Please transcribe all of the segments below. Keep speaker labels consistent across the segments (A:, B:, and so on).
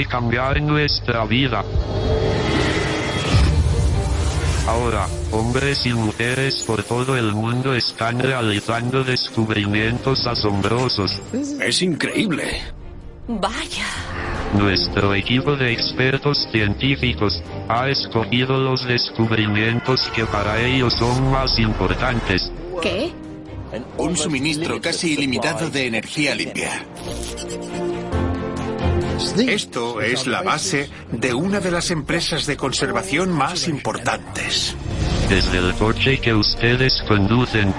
A: de cambiar nuestra vida. Ahora, hombres y mujeres por todo el mundo están realizando descubrimientos asombrosos.
B: Es increíble.
C: Vaya.
A: Nuestro equipo de expertos científicos ha escogido los descubrimientos que para ellos son más importantes.
C: ¿Qué?
D: Un suministro casi ilimitado de energía limpia.
E: Esto es la base de una de las empresas de conservación más importantes.
A: Desde el coche que ustedes conducen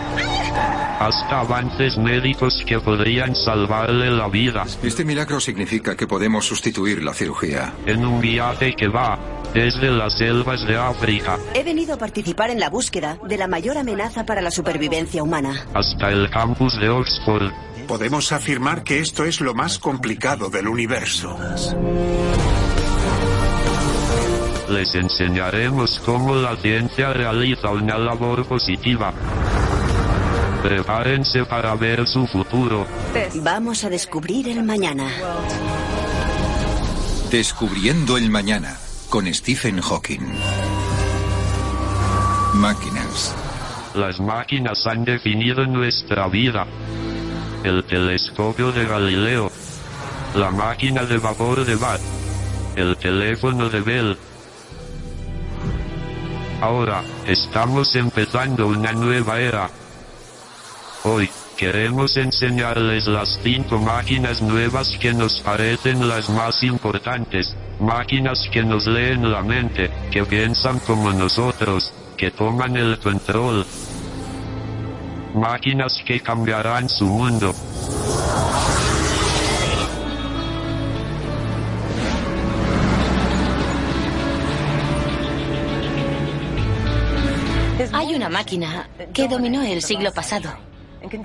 A: hasta avances médicos que podrían salvarle la vida
F: Este milagro significa que podemos sustituir la cirugía.
A: en un viaje que va desde las selvas de África
G: He venido a participar en la búsqueda de la mayor amenaza para la supervivencia humana.
A: hasta el campus de Oxford.
E: Podemos afirmar que esto es lo más complicado del universo.
A: Les enseñaremos cómo la ciencia realiza una labor positiva. Prepárense para ver su futuro.
G: Vamos a descubrir el mañana.
F: Descubriendo el mañana con Stephen Hawking. Máquinas.
A: Las máquinas han definido nuestra vida. El telescopio de Galileo. La máquina de vapor de Watt. El teléfono de Bell. Ahora, estamos empezando una nueva era. Hoy, queremos enseñarles las cinco máquinas nuevas que nos parecen las más importantes. Máquinas que nos leen la mente, que piensan como nosotros, que toman el control. Máquinas que cambiarán su mundo.
C: Hay una máquina que dominó el siglo pasado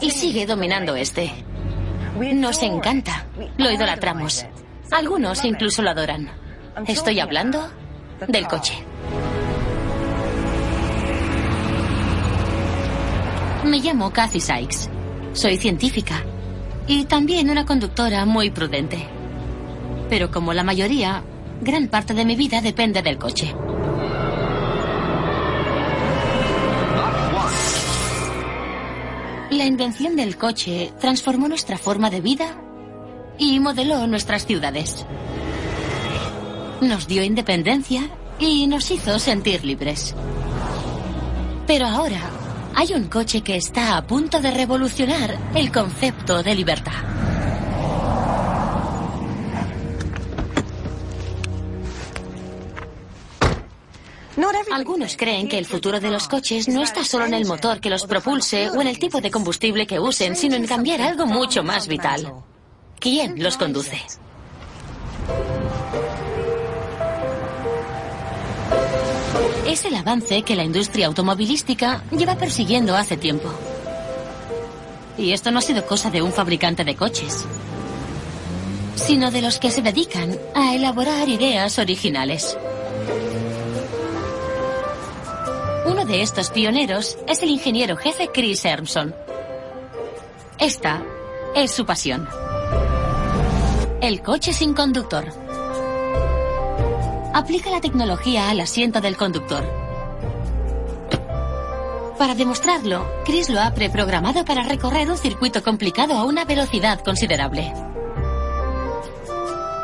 C: y sigue dominando este. Nos encanta. Lo idolatramos. Algunos incluso lo adoran. Estoy hablando del coche. Me llamo Kathy Sykes. Soy científica y también una conductora muy prudente. Pero como la mayoría, gran parte de mi vida depende del coche. La invención del coche transformó nuestra forma de vida y modeló nuestras ciudades. Nos dio independencia y nos hizo sentir libres. Pero ahora hay un coche que está a punto de revolucionar el concepto de libertad. Algunos creen que el futuro de los coches no está solo en el motor que los propulse o en el tipo de combustible que usen, sino en cambiar algo mucho más vital. ¿Quién los conduce? Es el avance que la industria automovilística lleva persiguiendo hace tiempo. Y esto no ha sido cosa de un fabricante de coches, sino de los que se dedican a elaborar ideas originales. Uno de estos pioneros es el ingeniero jefe Chris Ermson. Esta es su pasión. El coche sin conductor. Aplica la tecnología al asiento del conductor. Para demostrarlo, Chris lo ha preprogramado para recorrer un circuito complicado a una velocidad considerable.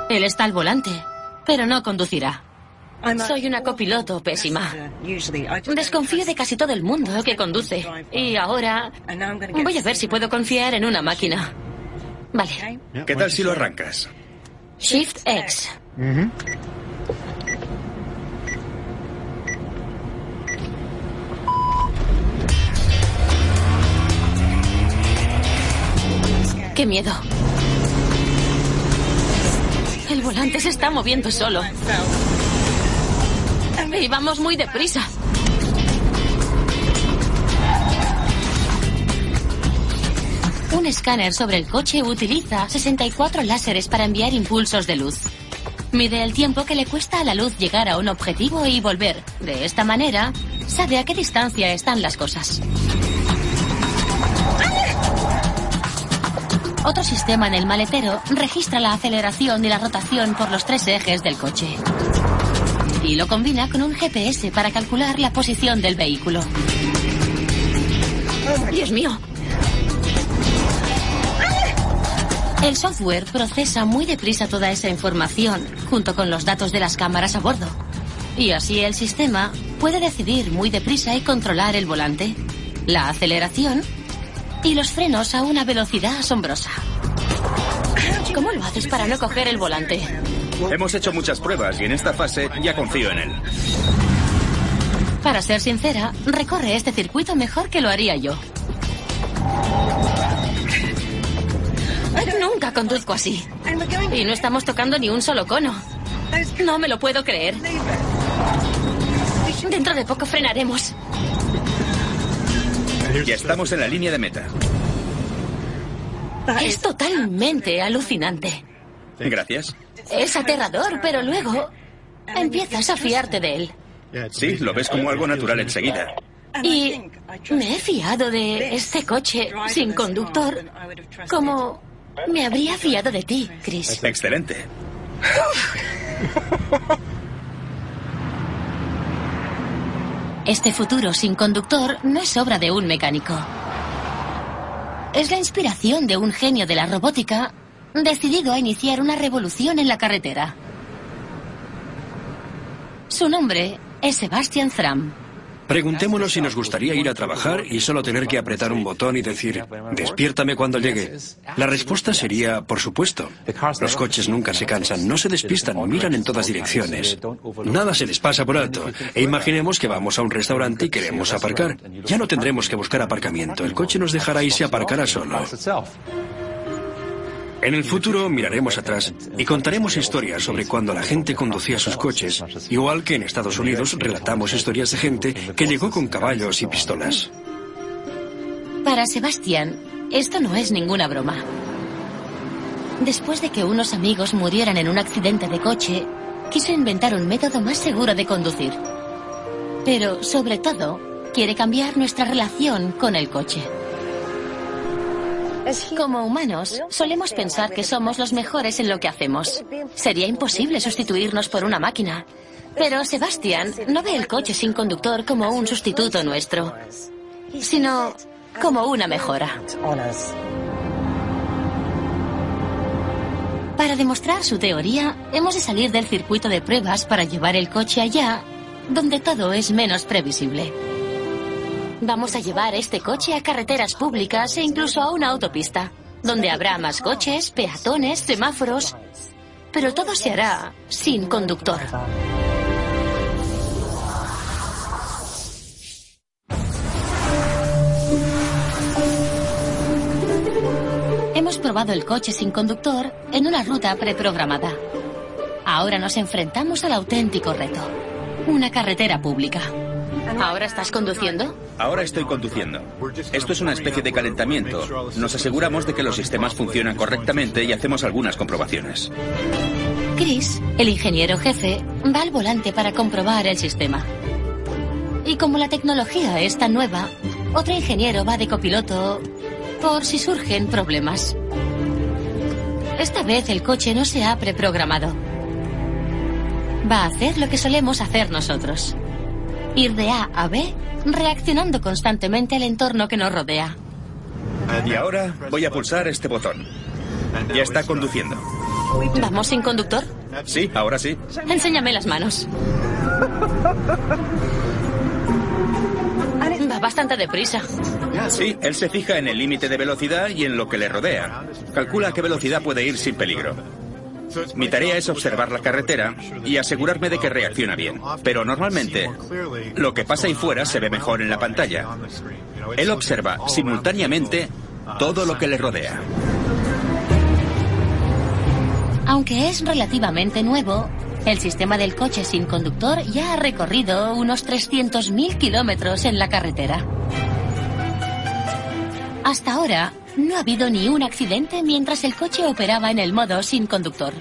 C: Él está al volante, pero no conducirá. Soy una copiloto pésima. Desconfío de casi todo el mundo que conduce. Y ahora voy a ver si puedo confiar en una máquina. Vale.
B: ¿Qué tal si lo arrancas?
C: Shift X. ¡Qué miedo! El volante se está moviendo solo. Y vamos muy deprisa. Un escáner sobre el coche utiliza 64 láseres para enviar impulsos de luz. Mide el tiempo que le cuesta a la luz llegar a un objetivo y volver. De esta manera, sabe a qué distancia están las cosas. Otro sistema en el maletero registra la aceleración y la rotación por los tres ejes del coche. Y lo combina con un GPS para calcular la posición del vehículo.
H: Dios mío.
C: El software procesa muy deprisa toda esa información, junto con los datos de las cámaras a bordo. Y así el sistema puede decidir muy deprisa y controlar el volante, la aceleración y los frenos a una velocidad asombrosa. ¿Cómo lo haces para no coger el volante?
B: Hemos hecho muchas pruebas y en esta fase ya confío en él.
C: Para ser sincera, recorre este circuito mejor que lo haría yo. Nunca conduzco así. Y no estamos tocando ni un solo cono. No me lo puedo creer. Dentro de poco frenaremos.
B: Ya estamos en la línea de meta.
C: Es totalmente alucinante.
B: Gracias.
C: Es aterrador, pero luego empiezas a fiarte de él.
B: Sí, lo ves como algo natural enseguida.
C: Y me he fiado de este coche sin conductor como me habría fiado de ti, Chris.
B: Excelente.
C: Este futuro sin conductor no es obra de un mecánico. Es la inspiración de un genio de la robótica decidido a iniciar una revolución en la carretera. Su nombre es Sebastian Thram.
I: Preguntémonos si nos gustaría ir a trabajar y solo tener que apretar un botón y decir, despiértame cuando llegue. La respuesta sería, por supuesto. Los coches nunca se cansan, no se despistan, miran en todas direcciones. Nada se les pasa por alto. E imaginemos que vamos a un restaurante y queremos aparcar. Ya no tendremos que buscar aparcamiento. El coche nos dejará y se aparcará solo. En el futuro miraremos atrás y contaremos historias sobre cuando la gente conducía sus coches, igual que en Estados Unidos relatamos historias de gente que llegó con caballos y pistolas.
C: Para Sebastián, esto no es ninguna broma. Después de que unos amigos murieran en un accidente de coche, quiso inventar un método más seguro de conducir. Pero, sobre todo, quiere cambiar nuestra relación con el coche. Como humanos, solemos pensar que somos los mejores en lo que hacemos. Sería imposible sustituirnos por una máquina. Pero Sebastián no ve el coche sin conductor como un sustituto nuestro, sino como una mejora. Para demostrar su teoría, hemos de salir del circuito de pruebas para llevar el coche allá, donde todo es menos previsible. Vamos a llevar este coche a carreteras públicas e incluso a una autopista, donde habrá más coches, peatones, semáforos, pero todo se hará sin conductor. Hemos probado el coche sin conductor en una ruta preprogramada. Ahora nos enfrentamos al auténtico reto, una carretera pública. ¿Ahora estás conduciendo?
B: Ahora estoy conduciendo. Esto es una especie de calentamiento. Nos aseguramos de que los sistemas funcionan correctamente y hacemos algunas comprobaciones.
C: Chris, el ingeniero jefe, va al volante para comprobar el sistema. Y como la tecnología es tan nueva, otro ingeniero va de copiloto por si surgen problemas. Esta vez el coche no se ha preprogramado. Va a hacer lo que solemos hacer nosotros. Ir de A a B reaccionando constantemente al entorno que nos rodea.
B: Y ahora voy a pulsar este botón. Ya está conduciendo.
C: ¿Vamos sin conductor?
B: Sí, ahora sí.
C: Enséñame las manos. Va bastante deprisa.
B: Sí, él se fija en el límite de velocidad y en lo que le rodea. Calcula a qué velocidad puede ir sin peligro. Mi tarea es observar la carretera y asegurarme de que reacciona bien. Pero normalmente, lo que pasa ahí fuera se ve mejor en la pantalla. Él observa simultáneamente todo lo que le rodea.
C: Aunque es relativamente nuevo, el sistema del coche sin conductor ya ha recorrido unos 300.000 kilómetros en la carretera. Hasta ahora, no ha habido ni un accidente mientras el coche operaba en el modo sin conductor.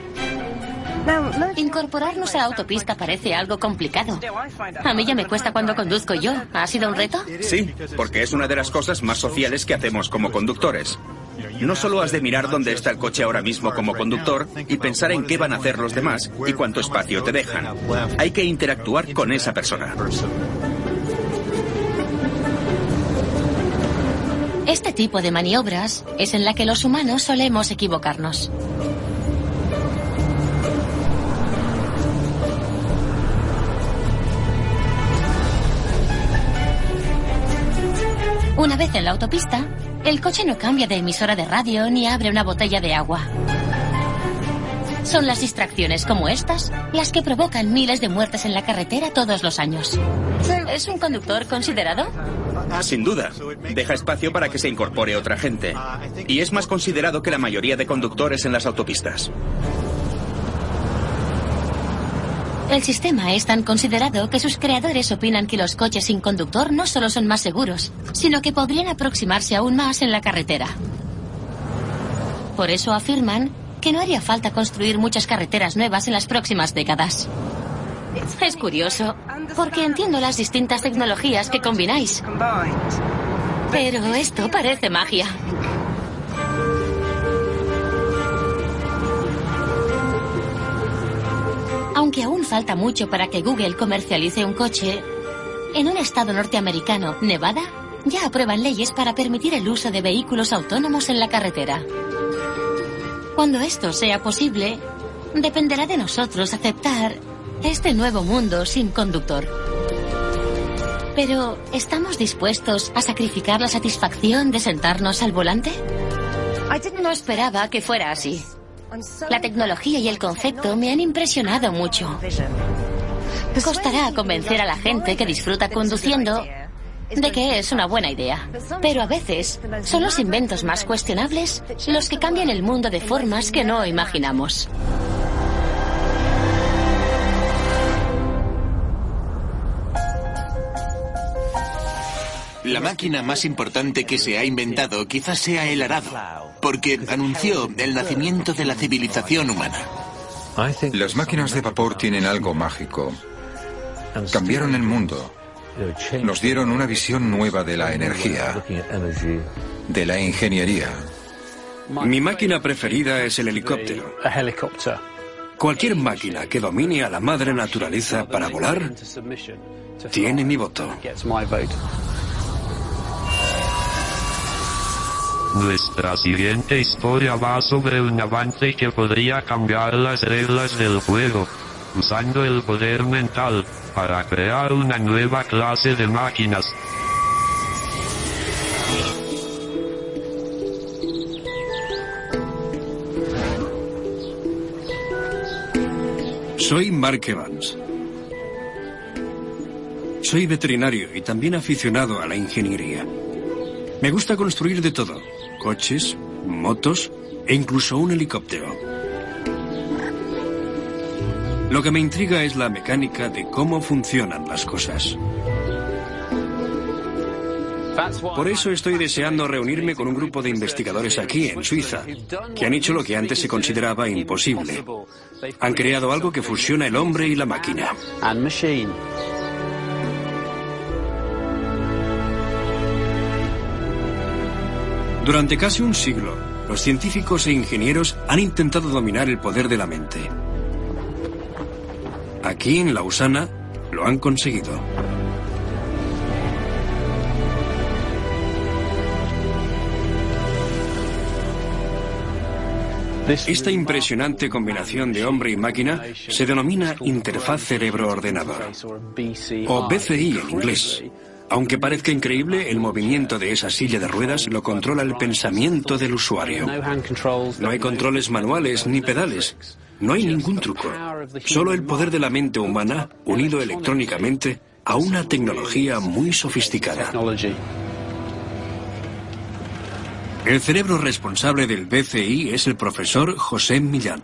C: Incorporarnos a la autopista parece algo complicado. A mí ya me cuesta cuando conduzco yo. ¿Ha sido un reto?
B: Sí, porque es una de las cosas más sociales que hacemos como conductores. No solo has de mirar dónde está el coche ahora mismo como conductor y pensar en qué van a hacer los demás y cuánto espacio te dejan. Hay que interactuar con esa persona.
C: Este tipo de maniobras es en la que los humanos solemos equivocarnos. Una vez en la autopista, el coche no cambia de emisora de radio ni abre una botella de agua. Son las distracciones como estas las que provocan miles de muertes en la carretera todos los años. ¿Es un conductor considerado?
B: Sin duda. Deja espacio para que se incorpore otra gente. Y es más considerado que la mayoría de conductores en las autopistas.
C: El sistema es tan considerado que sus creadores opinan que los coches sin conductor no solo son más seguros, sino que podrían aproximarse aún más en la carretera. Por eso afirman que no haría falta construir muchas carreteras nuevas en las próximas décadas. Es curioso, porque entiendo las distintas tecnologías que combináis. Pero esto parece magia. Aunque aún falta mucho para que Google comercialice un coche, en un estado norteamericano, Nevada, ya aprueban leyes para permitir el uso de vehículos autónomos en la carretera. Cuando esto sea posible, dependerá de nosotros aceptar este nuevo mundo sin conductor. Pero, ¿estamos dispuestos a sacrificar la satisfacción de sentarnos al volante? No esperaba que fuera así. La tecnología y el concepto me han impresionado mucho. Costará convencer a la gente que disfruta conduciendo de que es una buena idea. Pero a veces son los inventos más cuestionables los que cambian el mundo de formas que no imaginamos.
D: La máquina más importante que se ha inventado quizás sea el arado, porque anunció el nacimiento de la civilización humana.
F: Las máquinas de vapor tienen algo mágico. Cambiaron el mundo. Nos dieron una visión nueva de la energía, de la ingeniería.
I: Mi máquina preferida es el helicóptero. Cualquier máquina que domine a la madre naturaleza para volar tiene mi voto.
A: Nuestra siguiente historia va sobre un avance que podría cambiar las reglas del juego, usando el poder mental, para crear una nueva clase de máquinas.
I: Soy Mark Evans. Soy veterinario y también aficionado a la ingeniería. Me gusta construir de todo. Coches, motos e incluso un helicóptero. Lo que me intriga es la mecánica de cómo funcionan las cosas. Por eso estoy deseando reunirme con un grupo de investigadores aquí, en Suiza, que han hecho lo que antes se consideraba imposible. Han creado algo que fusiona el hombre y la máquina. Durante casi un siglo, los científicos e ingenieros han intentado dominar el poder de la mente. Aquí en Lausana lo han conseguido. Esta impresionante combinación de hombre y máquina se denomina interfaz cerebro-ordenador, o BCI en inglés. Aunque parezca increíble, el movimiento de esa silla de ruedas lo controla el pensamiento del usuario. No hay controles manuales ni pedales. No hay ningún truco. Solo el poder de la mente humana unido electrónicamente a una tecnología muy sofisticada. El cerebro responsable del BCI es el profesor José Millán.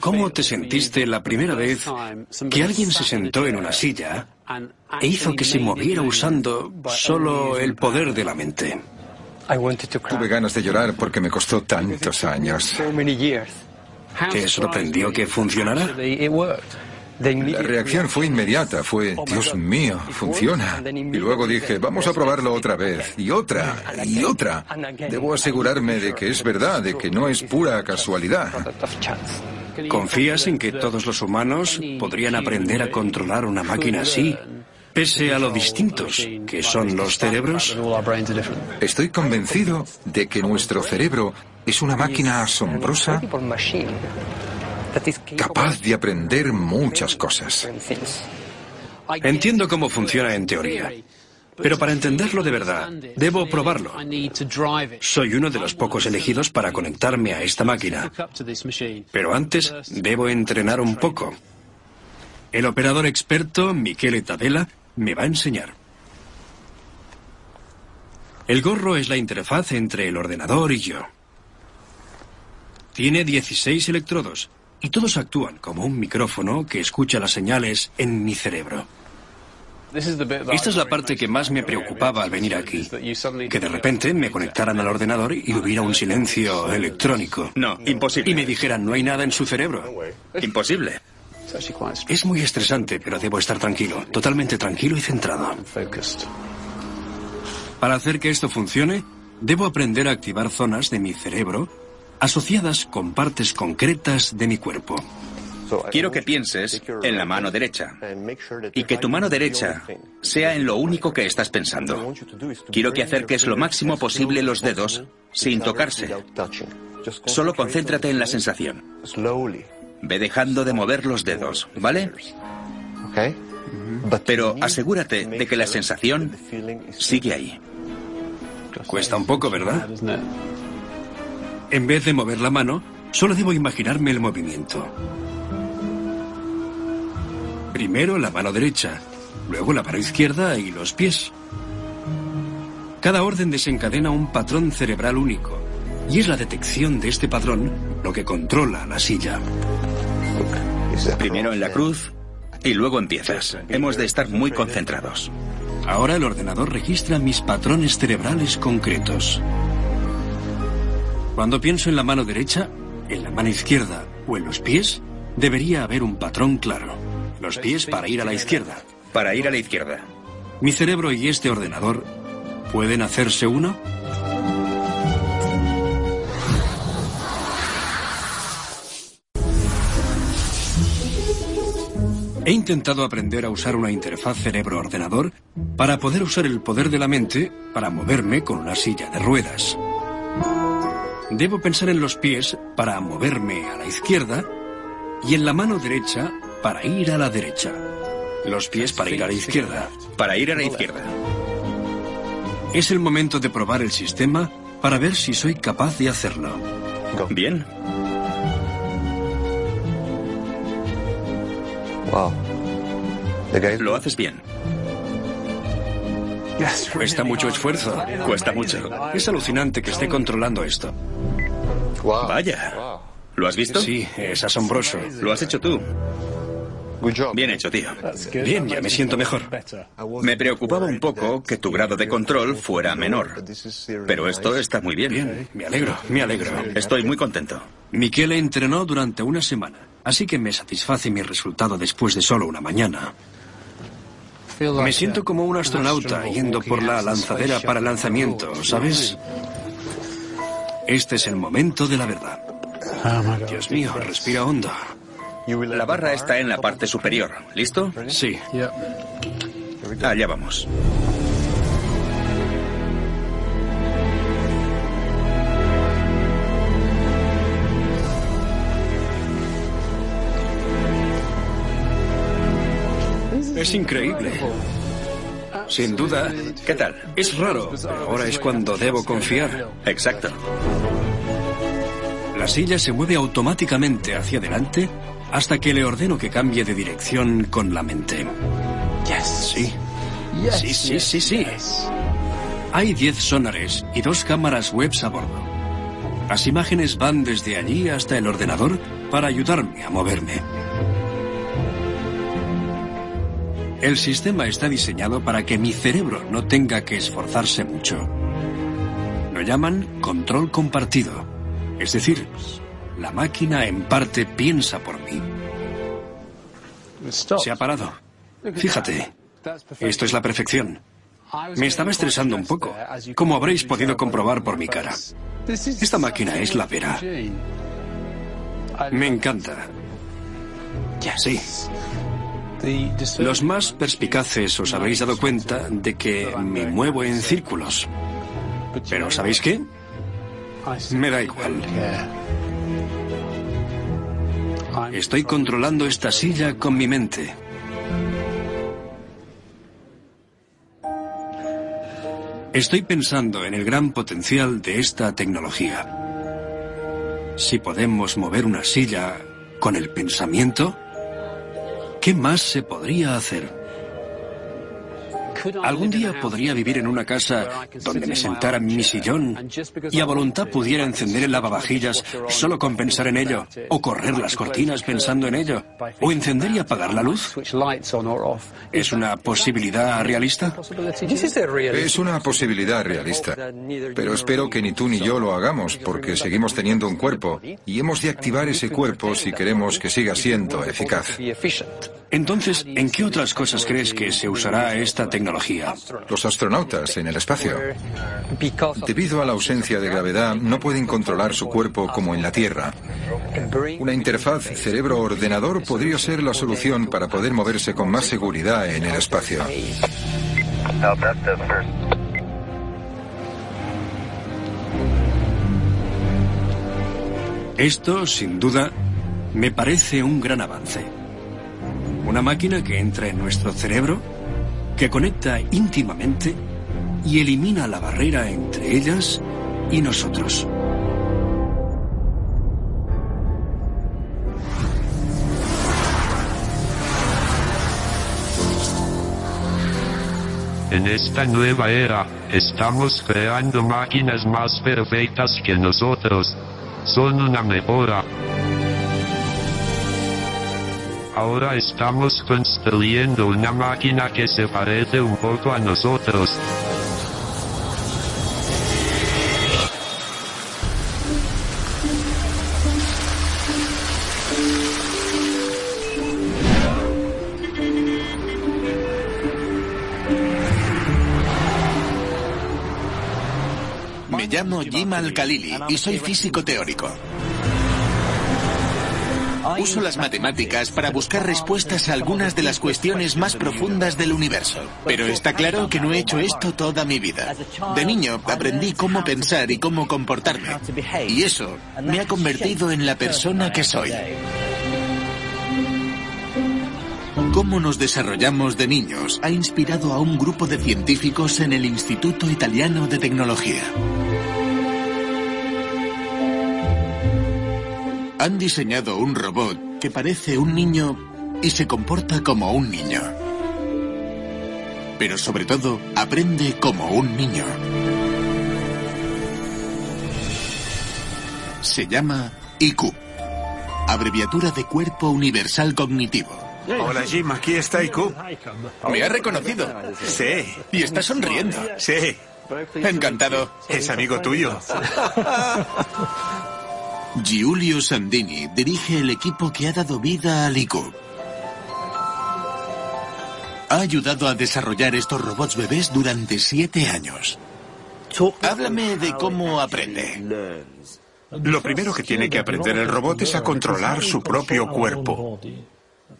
I: ¿Cómo te sentiste la primera vez que alguien se sentó en una silla e hizo que se moviera usando solo el poder de la mente?
F: Tuve ganas de llorar porque me costó tantos años.
I: ¿Te sorprendió que funcionara?
F: La reacción fue inmediata, fue, Dios mío, funciona. Y luego dije, vamos a probarlo otra vez, y otra, y otra. Debo asegurarme de que es verdad, de que no es pura casualidad.
I: ¿Confías en que todos los humanos podrían aprender a controlar una máquina así, pese a lo distintos que son los cerebros?
F: Estoy convencido de que nuestro cerebro es una máquina asombrosa capaz de aprender muchas cosas.
I: Entiendo cómo funciona en teoría, pero para entenderlo de verdad, debo probarlo. Soy uno de los pocos elegidos para conectarme a esta máquina, pero antes debo entrenar un poco. El operador experto, Michele Tabela, me va a enseñar. El gorro es la interfaz entre el ordenador y yo. Tiene 16 electrodos y todos actúan como un micrófono que escucha las señales en mi cerebro. Esta es la parte que más me preocupaba al venir aquí, que de repente me conectaran al ordenador y hubiera un silencio electrónico.
B: No, imposible.
I: Y me dijeran, no hay nada en su cerebro.
B: Imposible.
I: Es muy estresante, pero debo estar tranquilo, totalmente tranquilo y centrado. Para hacer que esto funcione, debo aprender a activar zonas de mi cerebro asociadas con partes concretas de mi cuerpo.
B: Quiero que pienses en la mano derecha y que tu mano derecha sea en lo único que estás pensando. Quiero que acerques lo máximo posible los dedos sin tocarse. Solo concéntrate en la sensación. Ve dejando de mover los dedos, ¿vale? Pero asegúrate de que la sensación sigue ahí.
I: Cuesta un poco, ¿verdad? En vez de mover la mano, solo debo imaginarme el movimiento. Primero la mano derecha, luego la mano izquierda y los pies. Cada orden desencadena un patrón cerebral único, y es la detección de este patrón lo que controla la silla.
B: Primero en la cruz y luego empiezas. Hemos de estar muy concentrados.
I: Ahora el ordenador registra mis patrones cerebrales concretos. Cuando pienso en la mano derecha, en la mano izquierda o en los pies, debería haber un patrón claro. Los pies para ir a la izquierda.
B: Para ir a la izquierda.
I: ¿Mi cerebro y este ordenador pueden hacerse uno? He intentado aprender a usar una interfaz cerebro-ordenador para poder usar el poder de la mente para moverme con una silla de ruedas. Debo pensar en los pies para moverme a la izquierda y en la mano derecha para ir a la derecha. Los pies para ir a la izquierda.
B: Para ir a la izquierda.
I: Es el momento de probar el sistema para ver si soy capaz de hacerlo.
B: Bien.
H: Wow.
B: Lo haces bien.
I: Cuesta mucho esfuerzo.
B: Cuesta mucho.
I: Es alucinante que esté controlando esto.
B: Vaya. ¿Lo has visto?
I: Sí, es asombroso.
B: Lo has hecho tú. Bien hecho, tío.
I: Bien, ya me siento mejor.
B: Me preocupaba un poco que tu grado de control fuera menor. Pero esto está muy bien.
I: Bien, me alegro, me alegro.
B: Estoy muy contento.
I: Miquele entrenó durante una semana, así que me satisface mi resultado después de solo una mañana. Me siento como un astronauta yendo por la lanzadera para lanzamiento, ¿sabes? Este es el momento de la verdad. Dios mío, respira hondo.
B: La barra está en la parte superior. ¿Listo?
I: Sí.
B: Allá vamos.
I: Es increíble. Sin duda.
B: ¿Qué tal?
I: Es raro, pero ahora es cuando debo confiar.
B: Exacto.
I: La silla se mueve automáticamente hacia adelante hasta que le ordeno que cambie de dirección con la mente. Sí. Sí, sí, sí, sí. Hay 10 sonares y dos cámaras webs a bordo. Las imágenes van desde allí hasta el ordenador para ayudarme a moverme. El sistema está diseñado para que mi cerebro no tenga que esforzarse mucho. Lo llaman control compartido. Es decir, la máquina en parte piensa por mí. Se ha parado. Fíjate, esto es la perfección. Me estaba estresando un poco, como habréis podido comprobar por mi cara. Esta máquina es la vera. Me encanta. Sí. Los más perspicaces os habréis dado cuenta de que me muevo en círculos. Pero ¿sabéis qué? Me da igual. Estoy controlando esta silla con mi mente. Estoy pensando en el gran potencial de esta tecnología. Si podemos mover una silla con el pensamiento, ¿qué más se podría hacer? Algún día podría vivir en una casa donde me sentara en mi sillón y a voluntad pudiera encender el lavavajillas solo con pensar en ello, o correr las cortinas pensando en ello, o encender y apagar la luz. ¿Es una posibilidad realista?
F: Es una posibilidad realista. Pero espero que ni tú ni yo lo hagamos porque seguimos teniendo un cuerpo y hemos de activar ese cuerpo si queremos que siga siendo eficaz.
I: Entonces, ¿en qué otras cosas crees que se usará esta tecnología?
F: Los astronautas en el espacio. Debido a la ausencia de gravedad, no pueden controlar su cuerpo como en la Tierra. Una interfaz cerebro-ordenador podría ser la solución para poder moverse con más seguridad en el espacio.
I: Esto, sin duda, me parece un gran avance. Una máquina que entra en nuestro cerebro, que conecta íntimamente y elimina la barrera entre ellas y nosotros.
A: En esta nueva era, estamos creando máquinas más perfectas que nosotros. Son una mejora. Ahora estamos construyendo una máquina que se parece un poco a nosotros.
D: Me llamo Jim Al-Khalili y soy físico teórico. Uso las matemáticas para buscar respuestas a algunas de las cuestiones más profundas del universo. Pero está claro que no he hecho esto toda mi vida. De niño aprendí cómo pensar y cómo comportarme. Y eso me ha convertido en la persona que soy. Cómo nos desarrollamos de niños ha inspirado a un grupo de científicos en el Instituto Italiano de Tecnología. Han diseñado un robot que parece un niño y se comporta como un niño. Pero sobre todo, aprende como un niño. Se llama IQ, abreviatura de Cuerpo Universal Cognitivo.
E: Hola Jim, aquí está IQ.
D: ¿Me ha reconocido?
E: Sí,
D: Y está sonriendo.
E: sí.
D: Encantado.
E: Es amigo tuyo.
D: Giulio Sandini dirige el equipo que ha dado vida al IQ. Ha ayudado a desarrollar estos robots bebés durante siete años. Háblame de cómo aprende.
E: Lo primero que tiene que aprender el robot es a controlar su propio cuerpo.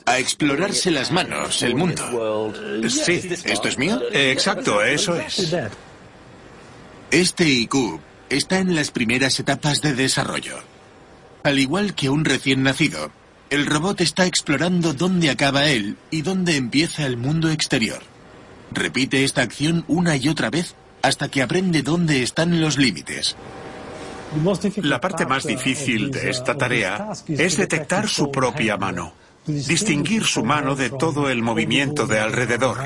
D: A explorarse las manos, el mundo.
E: Sí,
D: ¿Esto es mío?
E: exacto, eso es.
D: Este IQ está en las primeras etapas de desarrollo. Al igual que un recién nacido, el robot está explorando dónde acaba él y dónde empieza el mundo exterior. Repite esta acción una y otra vez hasta que aprende dónde están los límites.
E: La parte más difícil de esta tarea es detectar su propia mano, distinguir su mano de todo el movimiento de alrededor.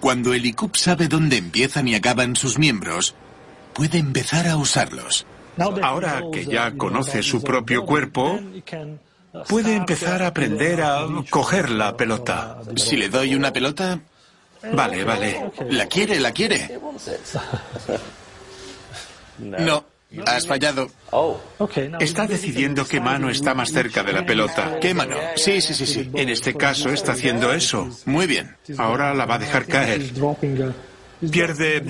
D: Cuando el IQ sabe dónde empiezan y acaban sus miembros, puede empezar a usarlos.
E: Ahora que ya conoce su propio cuerpo, puede empezar a aprender a coger la pelota.
D: Si le doy una pelota,
E: Vale, vale.
D: la quiere, la quiere. No, Has fallado.
E: Está decidiendo qué mano está más cerca de la pelota.
D: ¿Qué mano? Sí, sí, sí, sí.
E: En este caso está haciendo eso.
D: Muy bien.
E: Ahora la va a dejar caer. Pierde...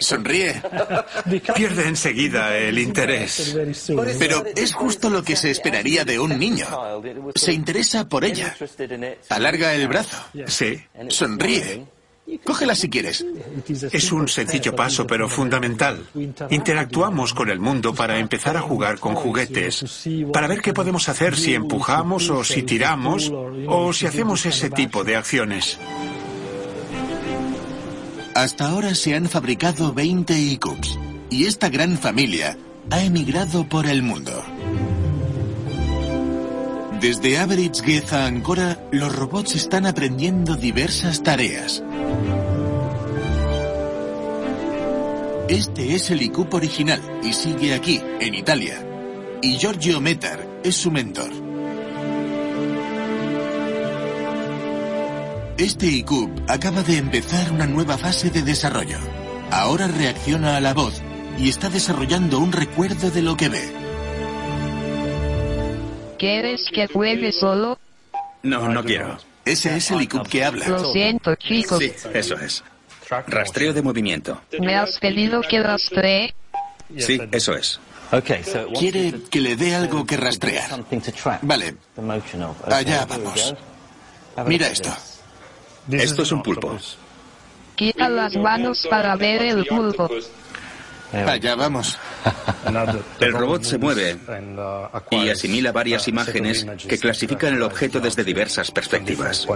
D: Sonríe.
E: Pierde enseguida el interés.
D: Pero es justo lo que se esperaría de un niño. Se interesa por ella. Alarga el brazo.
E: Sí.
D: Sonríe. Cógela si quieres.
E: Es un sencillo paso, pero fundamental. Interactuamos con el mundo para empezar a jugar con juguetes, para ver qué podemos hacer si empujamos o si tiramos o si hacemos ese tipo de acciones.
D: Hasta ahora se han fabricado 20 e-cubes y esta gran familia ha emigrado por el mundo. Desde Aberystwyth a Ancora, los robots están aprendiendo diversas tareas. Este es el ICUP original y sigue aquí, en Italia. Y Giorgio Metar es su mentor. Este ICUP acaba de empezar una nueva fase de desarrollo. Ahora reacciona a la voz y está desarrollando un recuerdo de lo que ve.
H: ¿Quieres que juegue solo?
B: No, no quiero.
D: Ese es el ICUP que habla.
H: Lo siento, chicos.
B: Sí, eso es. Rastreo de movimiento.
H: ¿Me has pedido que rastree?
B: Sí, eso es.
D: Quiere que le dé algo que rastrear. Vale. Allá vamos. Mira esto.
B: Esto es un pulpo.
H: Quita las manos para ver el pulpo.
D: Allá vamos.
B: El robot se mueve y asimila varias imágenes que clasifican el objeto desde diversas perspectivas.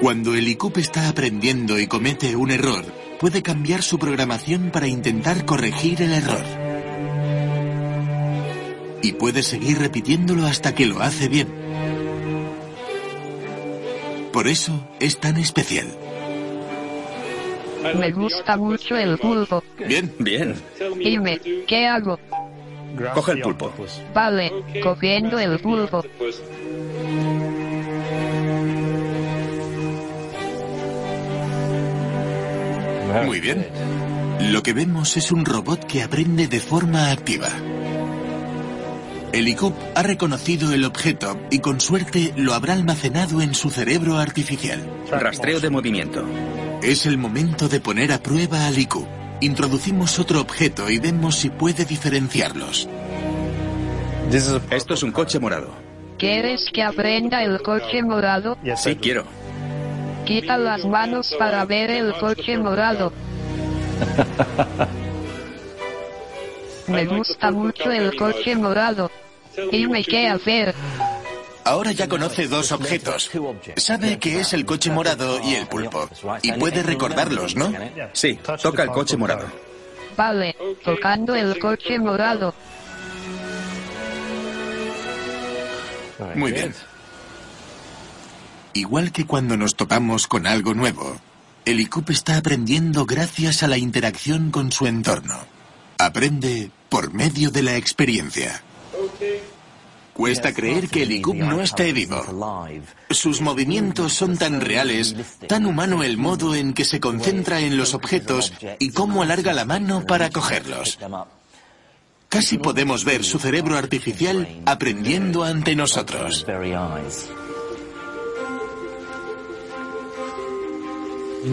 D: Cuando el ICUP está aprendiendo y comete un error, puede cambiar su programación para intentar corregir el error. Y puede seguir repitiéndolo hasta que lo hace bien. Por eso es tan especial.
H: Me gusta mucho el pulpo.
D: Bien,
B: Bien.
H: Dime, ¿qué hago?
B: Coge el pulpo.
H: Vale, cogiendo el pulpo.
D: muy bien. Lo que vemos es un robot que aprende de forma activa. El ICUP ha reconocido el objeto y con suerte lo habrá almacenado en su cerebro artificial.
B: Rastreo de movimiento.
D: Es el momento de poner a prueba al ICUP. Introducimos otro objeto y vemos si puede diferenciarlos.
B: Esto es un coche morado.
H: ¿Quieres que aprenda el coche morado?
B: Sí, quiero.
H: Quita las manos para ver el coche morado. Me gusta mucho el coche morado. Dime qué hacer.
D: Ahora ya conoce dos objetos. Sabe que es el coche morado y el pulpo. Y puede recordarlos, ¿no?
B: Sí, toca el coche morado.
H: Vale, tocando el coche morado.
D: Muy bien. Igual que cuando nos topamos con algo nuevo, el ICUP está aprendiendo gracias a la interacción con su entorno. Aprende por medio de la experiencia. Cuesta creer que el ICUP no esté vivo. Sus movimientos son tan reales, tan humano el modo en que se concentra en los objetos y cómo alarga la mano para cogerlos. Casi podemos ver su cerebro artificial aprendiendo ante nosotros.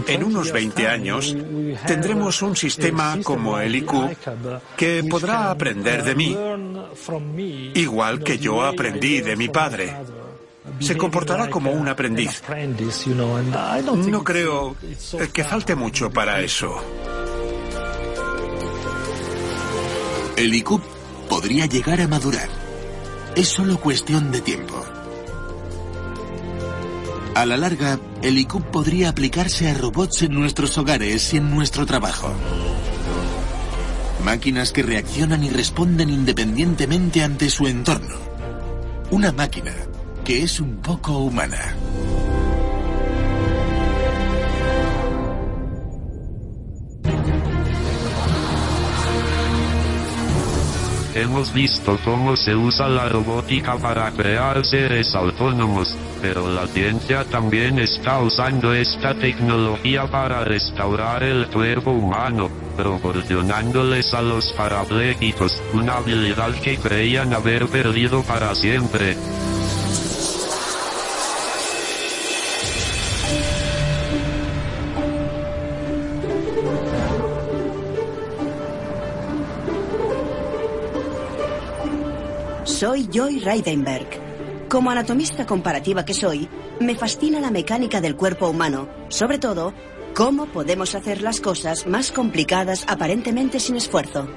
E: En unos 20 años tendremos un sistema como el IQ que podrá aprender de mí, igual que yo aprendí de mi padre. Se comportará como un aprendiz. No creo que falte mucho para eso.
D: El IQ podría llegar a madurar. Es solo cuestión de tiempo. A la larga, el IQ podría aplicarse a robots en nuestros hogares y en nuestro trabajo. Máquinas que reaccionan y responden independientemente ante su entorno. Una máquina que es un poco humana.
A: Hemos visto cómo se usa la robótica para crear seres autónomos, pero la ciencia también está usando esta tecnología para restaurar el cuerpo humano. proporcionándoles a los parapléjicos una habilidad que creían haber perdido para siempre.
G: Soy Joy Reidenberg. Como anatomista comparativa que soy, me fascina la mecánica del cuerpo humano, sobre todo, cómo podemos hacer las cosas más complicadas aparentemente sin esfuerzo.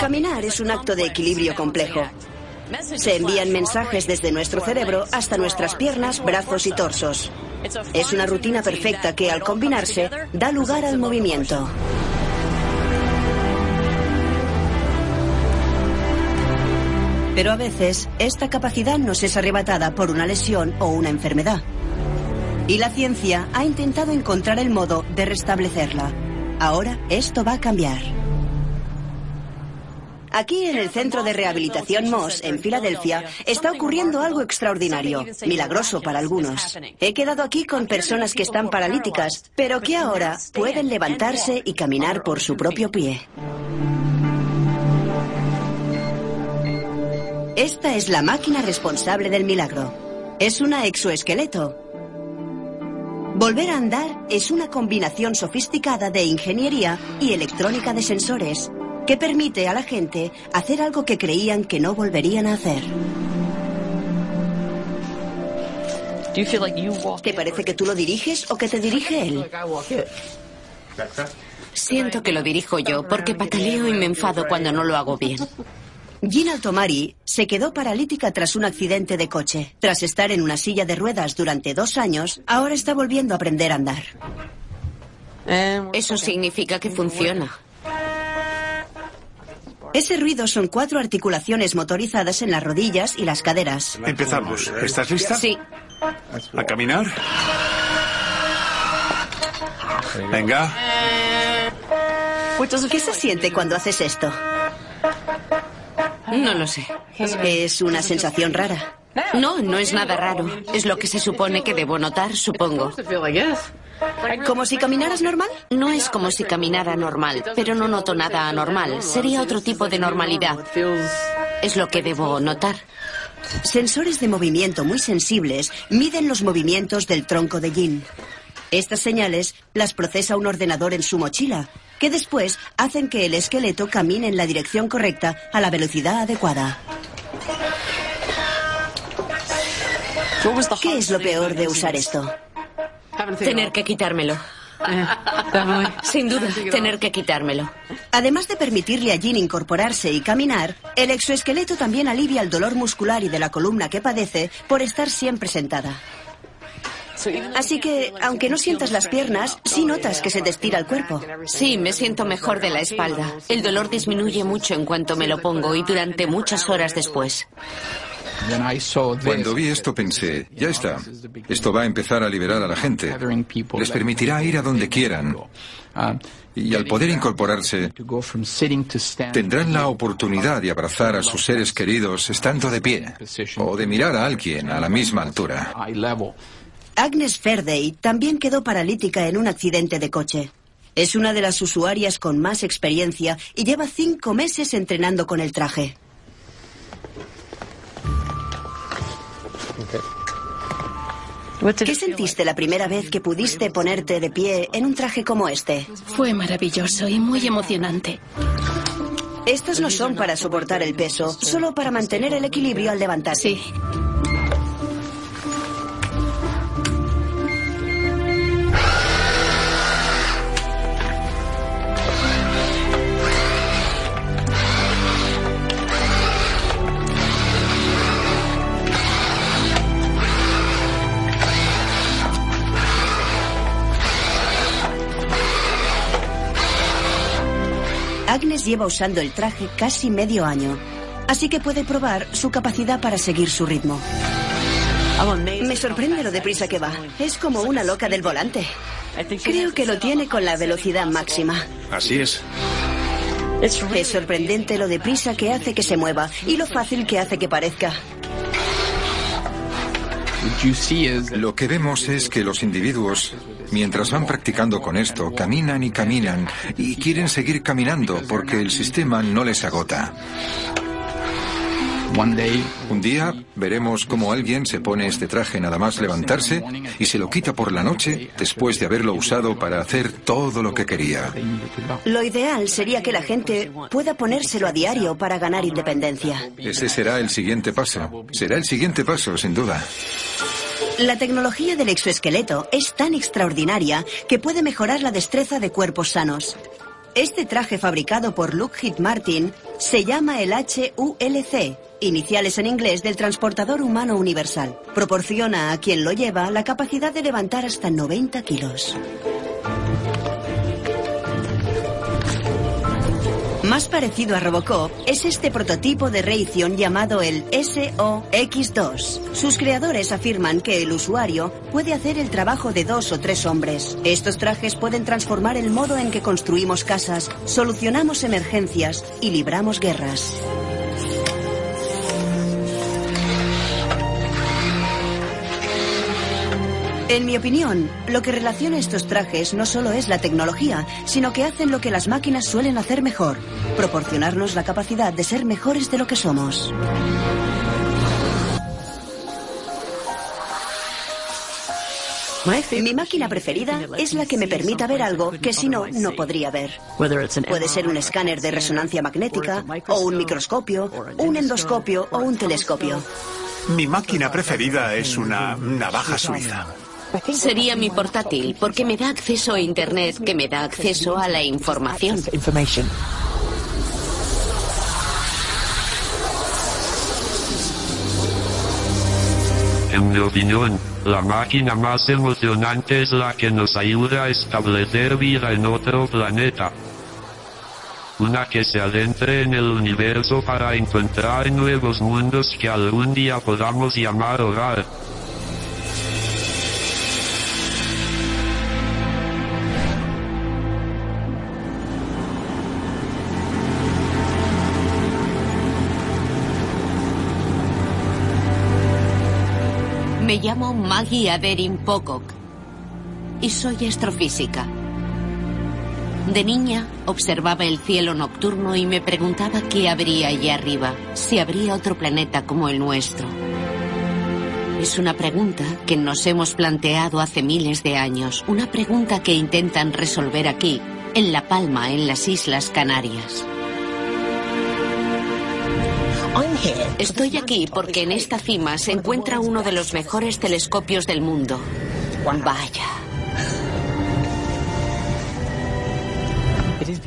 G: Caminar es un acto de equilibrio complejo. Se envían mensajes desde nuestro cerebro hasta nuestras piernas, brazos y torsos. Es una rutina perfecta que al combinarse da lugar al movimiento. Pero a veces esta capacidad nos es arrebatada por una lesión o una enfermedad. Y la ciencia ha intentado encontrar el modo de restablecerla. Ahora esto va a cambiar. Aquí en el Centro de Rehabilitación Moss, en Filadelfia, está ocurriendo algo extraordinario, milagroso para algunos. He quedado aquí con personas que están paralíticas, pero que ahora pueden levantarse y caminar por su propio pie. Esta es la máquina responsable del milagro. Es una exoesqueleto. Volver a andar es una combinación sofisticada de ingeniería y electrónica de sensores que permite a la gente hacer algo que creían que no volverían a hacer. ¿Te parece que tú lo diriges o que te dirige él?
C: Siento que lo dirijo yo porque pataleo y me enfado cuando no lo hago bien.
G: Gina Altomari se quedó paralítica tras un accidente de coche. Tras estar en una silla de ruedas durante dos años, ahora está volviendo a aprender a andar.
C: Eso significa que funciona.
G: Ese ruido son cuatro articulaciones motorizadas en las rodillas y las caderas.
E: Empezamos. ¿Estás lista?
C: Sí.
E: ¿A caminar? Venga.
G: ¿Qué se siente cuando haces esto?
C: No lo sé.
G: Es una sensación rara.
C: No, no es nada raro. Es lo que se supone que debo notar, supongo.
G: ¿Como si caminaras normal?
C: No es como si caminara normal, pero no noto nada anormal. Sería otro tipo de normalidad. Es lo que debo notar.
G: Sensores de movimiento muy sensibles miden los movimientos del tronco de Jin. Estas señales las procesa un ordenador en su mochila, que después hacen que el esqueleto camine en la dirección correcta a la velocidad adecuada. ¿Qué es lo peor de usar esto?
C: Tener que quitármelo. Sin duda, tener que quitármelo.
G: Además de permitirle a Jean incorporarse y caminar, el exoesqueleto también alivia el dolor muscular y de la columna que padece por estar siempre sentada. Así que, aunque no sientas las piernas, sí notas que se te estira el cuerpo.
C: Sí, me siento mejor de la espalda. El dolor disminuye mucho en cuanto me lo pongo y durante muchas horas después.
F: Cuando vi esto pensé, ya está, esto va a empezar a liberar a la gente. Les permitirá ir a donde quieran. Y al poder incorporarse, tendrán la oportunidad de abrazar a sus seres queridos estando de pie o de mirar a alguien a la misma altura.
G: Agnes Ferday también quedó paralítica en un accidente de coche. Es una de las usuarias con más experiencia y lleva cinco meses entrenando con el traje. ¿Qué sentiste la primera vez que pudiste ponerte de pie en un traje como este?
J: Fue maravilloso y muy emocionante.
G: Estos no son para soportar el peso, solo para mantener el equilibrio al levantarse.
J: Sí.
G: Lleva usando el traje casi medio año, así que puede probar su capacidad para seguir su ritmo. Me sorprende lo deprisa que va. Es como una loca del volante. Creo que lo tiene con la velocidad máxima.
E: Así es.
G: Es sorprendente lo deprisa que hace que se mueva y lo fácil que hace que parezca.
F: Lo que vemos es que los individuos, mientras van practicando con esto, caminan y caminan y quieren seguir caminando porque el sistema no les agota. Un día veremos cómo alguien se pone este traje nada más levantarse y se lo quita por la noche después de haberlo usado para hacer todo lo que quería.
G: Lo ideal sería que la gente pueda ponérselo a diario para ganar independencia.
F: Ese será el siguiente paso. Será el siguiente paso, sin duda.
G: La tecnología del exoesqueleto es tan extraordinaria que puede mejorar la destreza de cuerpos sanos. Este traje fabricado por Lockheed Martin se llama el HULC, iniciales en inglés del Transportador Humano Universal. Proporciona a quien lo lleva la capacidad de levantar hasta 90 kilos. Más parecido a Robocop es este prototipo de Raytheon llamado el SOX2. Sus creadores afirman que el usuario puede hacer el trabajo de dos o tres hombres. Estos trajes pueden transformar el modo en que construimos casas, solucionamos emergencias y libramos guerras. En mi opinión, lo que relaciona estos trajes no solo es la tecnología, sino que hacen lo que las máquinas suelen hacer mejor, proporcionarnos la capacidad de ser mejores de lo que somos. Mi máquina preferida es la que me permita ver algo que si no, no podría ver. Puede ser un escáner de resonancia magnética, o un microscopio, un endoscopio o un telescopio.
E: Mi máquina preferida es una navaja suiza.
C: Sería mi portátil porque me da acceso a Internet que me da acceso a la información.
A: En mi opinión, la máquina más emocionante es la que nos ayuda a establecer vida en otro planeta. Una que se adentre en el universo para encontrar nuevos mundos que algún día podamos llamar hogar.
C: Maggie Aderin Pocock y soy astrofísica. De niña observaba el cielo nocturno y me preguntaba qué habría allá arriba, si habría otro planeta como el nuestro. Es una pregunta que nos hemos planteado hace miles de años, una pregunta que intentan resolver aquí, en La Palma, en las Islas Canarias. Estoy aquí porque en esta cima se encuentra uno de los mejores telescopios del mundo. Vaya.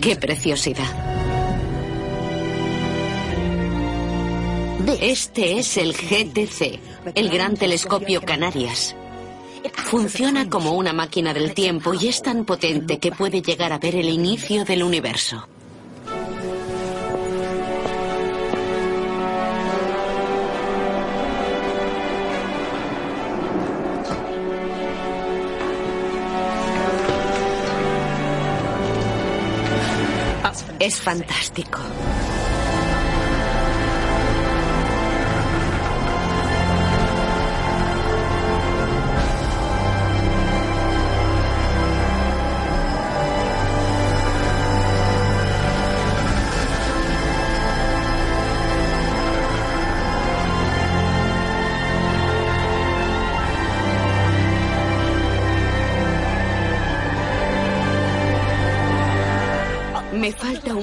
C: ¡Qué preciosidad! Este es el GTC, el Gran Telescopio Canarias. Funciona como una máquina del tiempo y es tan potente que puede llegar a ver el inicio del universo. Es fantástico.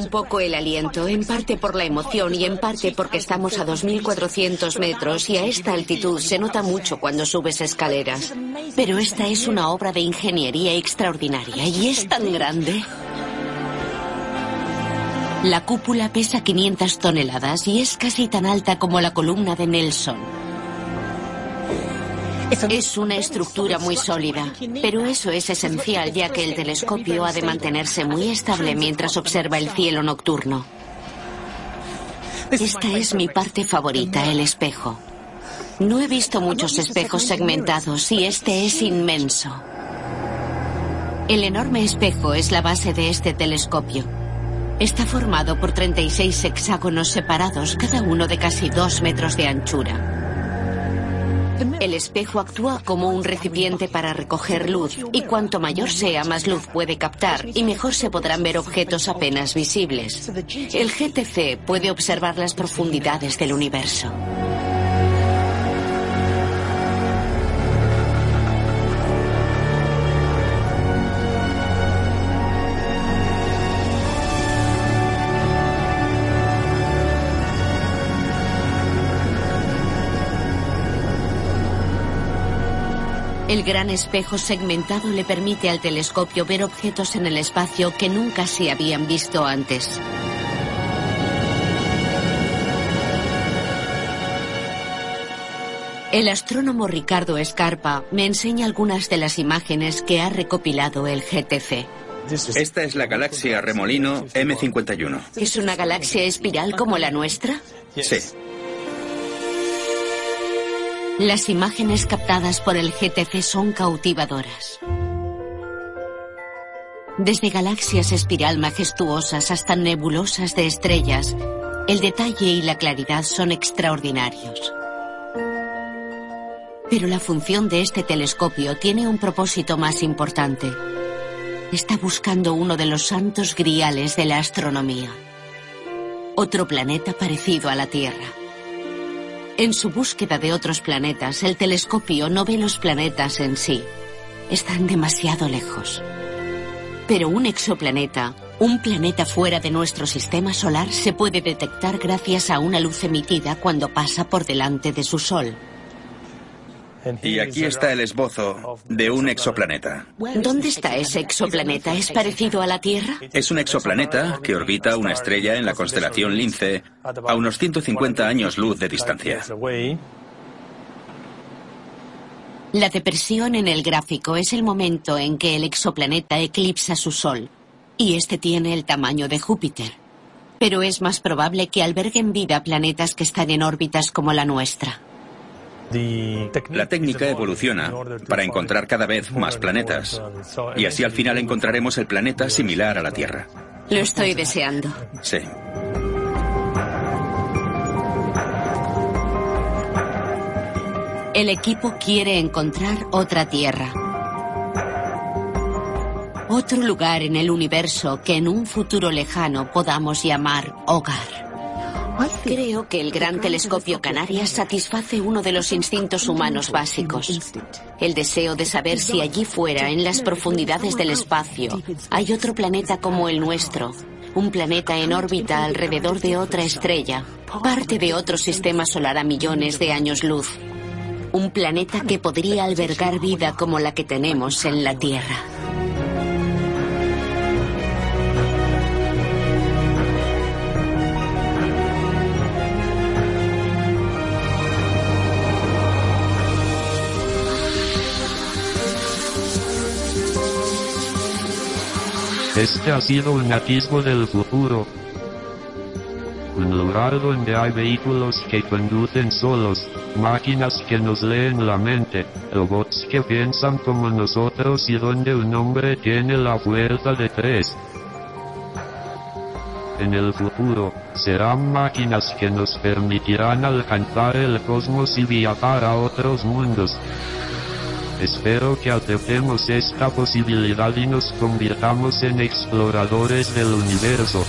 C: Poco el aliento, en parte por la emoción y en parte porque estamos a 2.400 metros y a esta altitud se nota mucho cuando subes escaleras. Pero esta es una obra de ingeniería extraordinaria y es tan grande. La cúpula pesa 500 toneladas y es casi tan alta como la columna de Nelson. Es una estructura muy sólida, pero eso es esencial ya que el telescopio ha de mantenerse muy estable mientras observa el cielo nocturno. Esta es mi parte favorita, el espejo. No he visto muchos espejos segmentados y este es inmenso. El enorme espejo es la base de este telescopio. Está formado por 36 hexágonos separados, cada uno de casi dos metros de anchura. El espejo actúa como un recipiente para recoger luz y cuanto mayor sea, más luz puede captar y mejor se podrán ver objetos apenas visibles. El GTC puede observar las profundidades del universo. El gran espejo segmentado le permite al telescopio ver objetos en el espacio que nunca se habían visto antes. El astrónomo Ricardo Escarpa me enseña algunas de las imágenes que ha recopilado el GTC.
B: Esta es la galaxia Remolino M51.
C: ¿Es una galaxia espiral como la nuestra?
B: Sí.
C: Las imágenes captadas por el GTC son cautivadoras. Desde galaxias espiral majestuosas hasta nebulosas de estrellas, el detalle y la claridad son extraordinarios. Pero la función de este telescopio tiene un propósito más importante. Está buscando uno de los santos griales de la astronomía. Otro planeta parecido a la Tierra. En su búsqueda de otros planetas, el telescopio no ve los planetas en sí. Están demasiado lejos. Pero un exoplaneta, un planeta fuera de nuestro sistema solar, se puede detectar gracias a una luz emitida cuando pasa por delante de su Sol.
B: Y aquí está el esbozo de un exoplaneta.
C: ¿Dónde está ese exoplaneta? ¿Es parecido a la Tierra?
B: Es un exoplaneta que orbita una estrella en la constelación Lince a unos 150 años luz de distancia.
C: La depresión en el gráfico es el momento en que el exoplaneta eclipsa su Sol, y este tiene el tamaño de Júpiter. Pero es más probable que alberguen vida planetas que están en órbitas como la nuestra.
B: La técnica evoluciona para encontrar cada vez más planetas. Y así al final encontraremos el planeta similar a la Tierra.
C: Lo estoy deseando.
B: Sí.
C: El equipo quiere encontrar otra Tierra. Otro lugar en el universo que en un futuro lejano podamos llamar hogar. Creo que el gran telescopio Canarias satisface uno de los instintos humanos básicos. El deseo de saber si allí fuera, en las profundidades del espacio, hay otro planeta como el nuestro. Un planeta en órbita alrededor de otra estrella, parte de otro sistema solar a millones de años luz. Un planeta que podría albergar vida como la que tenemos en la Tierra.
A: Este ha sido un atisbo del futuro. Un lugar donde hay vehículos que conducen solos, máquinas que nos leen la mente, robots que piensan como nosotros y donde un hombre tiene la fuerza de tres. En el futuro, serán máquinas que nos permitirán alcanzar el cosmos y viajar a otros mundos. Espero que aceptemos esta posibilidad y nos convirtamos en exploradores del universo.